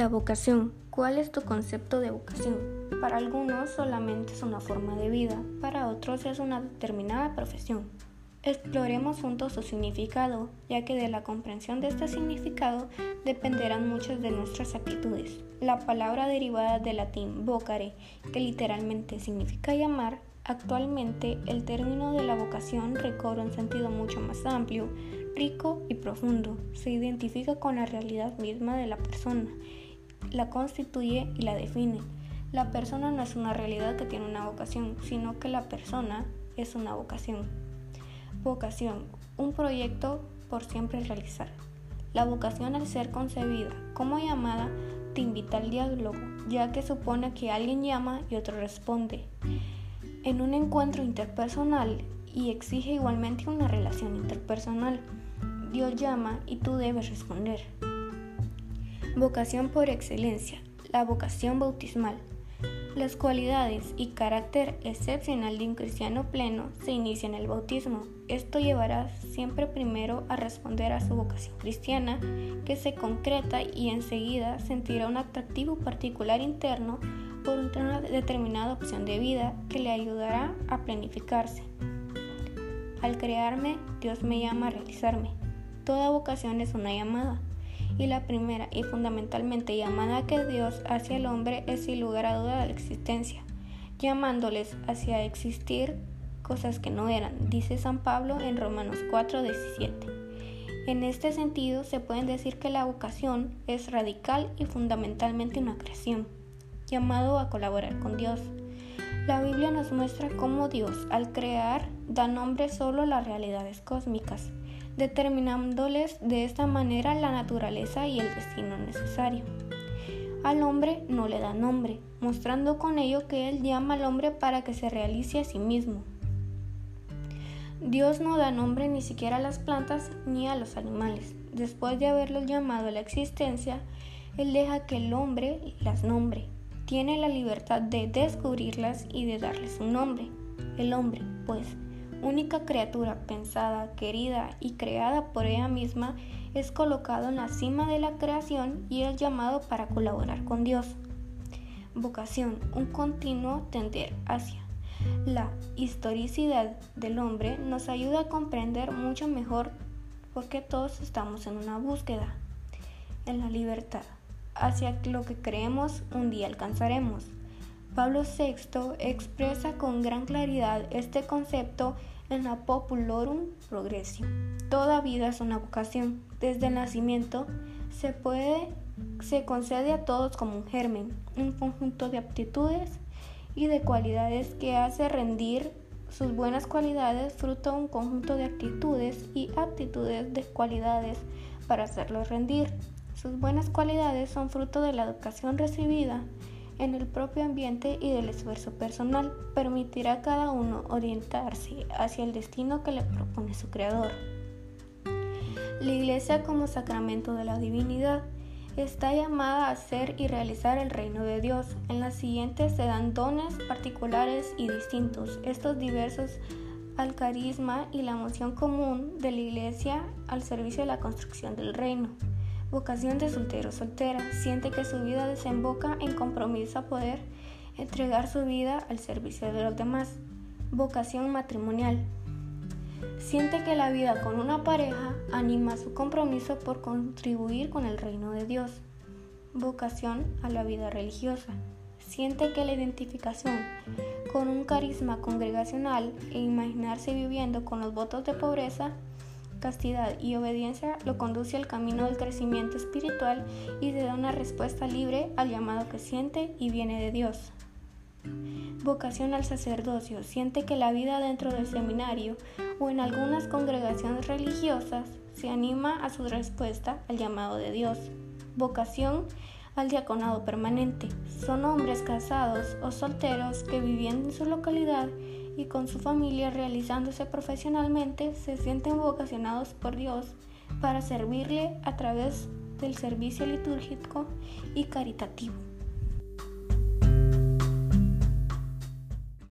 La vocación. ¿Cuál es tu concepto de vocación? Para algunos solamente es una forma de vida, para otros es una determinada profesión. Exploremos juntos su significado, ya que de la comprensión de este significado dependerán muchas de nuestras actitudes. La palabra derivada del latín vocare, que literalmente significa llamar, actualmente el término de la vocación recobra un sentido mucho más amplio, rico y profundo. Se identifica con la realidad misma de la persona la constituye y la define. La persona no es una realidad que tiene una vocación, sino que la persona es una vocación. Vocación, un proyecto por siempre realizar. La vocación al ser concebida como llamada te invita al diálogo, ya que supone que alguien llama y otro responde. En un encuentro interpersonal y exige igualmente una relación interpersonal. Dios llama y tú debes responder. Vocación por excelencia, la vocación bautismal. Las cualidades y carácter excepcional de un cristiano pleno se inicia en el bautismo. Esto llevará siempre primero a responder a su vocación cristiana, que se concreta y enseguida sentirá un atractivo particular interno por una determinada opción de vida que le ayudará a planificarse. Al crearme, Dios me llama a realizarme. Toda vocación es una llamada y la primera y fundamentalmente llamada que Dios hacia el hombre es sin lugar a duda la existencia, llamándoles hacia existir cosas que no eran, dice San Pablo en Romanos 4:17. En este sentido, se puede decir que la vocación es radical y fundamentalmente una creación, llamado a colaborar con Dios. La Biblia nos muestra cómo Dios, al crear, da nombre solo a las realidades cósmicas, determinándoles de esta manera la naturaleza y el destino necesario. Al hombre no le da nombre, mostrando con ello que él llama al hombre para que se realice a sí mismo. Dios no da nombre ni siquiera a las plantas ni a los animales. Después de haberlos llamado a la existencia, Él deja que el hombre las nombre. Tiene la libertad de descubrirlas y de darles un nombre. El hombre, pues, única criatura pensada, querida y creada por ella misma, es colocado en la cima de la creación y es llamado para colaborar con Dios. Vocación, un continuo tender hacia. La historicidad del hombre nos ayuda a comprender mucho mejor porque todos estamos en una búsqueda, en la libertad, hacia lo que creemos un día alcanzaremos. Pablo VI expresa con gran claridad este concepto en la Populorum Progressio. Toda vida es una vocación. Desde el nacimiento se puede se concede a todos como un germen, un conjunto de aptitudes y de cualidades que hace rendir sus buenas cualidades fruto de un conjunto de actitudes y aptitudes de cualidades para hacerlos rendir. Sus buenas cualidades son fruto de la educación recibida en el propio ambiente y del esfuerzo personal, permitirá a cada uno orientarse hacia el destino que le propone su Creador. La Iglesia como sacramento de la divinidad está llamada a hacer y realizar el reino de Dios. En las siguientes se dan dones particulares y distintos, estos diversos al carisma y la moción común de la Iglesia al servicio de la construcción del reino. Vocación de soltero soltera. Siente que su vida desemboca en compromiso a poder entregar su vida al servicio de los demás. Vocación matrimonial. Siente que la vida con una pareja anima su compromiso por contribuir con el reino de Dios. Vocación a la vida religiosa. Siente que la identificación con un carisma congregacional e imaginarse viviendo con los votos de pobreza castidad y obediencia lo conduce al camino del crecimiento espiritual y se da una respuesta libre al llamado que siente y viene de Dios. Vocación al sacerdocio. Siente que la vida dentro del seminario o en algunas congregaciones religiosas se anima a su respuesta al llamado de Dios. Vocación al diaconado permanente. Son hombres casados o solteros que viviendo en su localidad y con su familia realizándose profesionalmente se sienten vocacionados por Dios para servirle a través del servicio litúrgico y caritativo.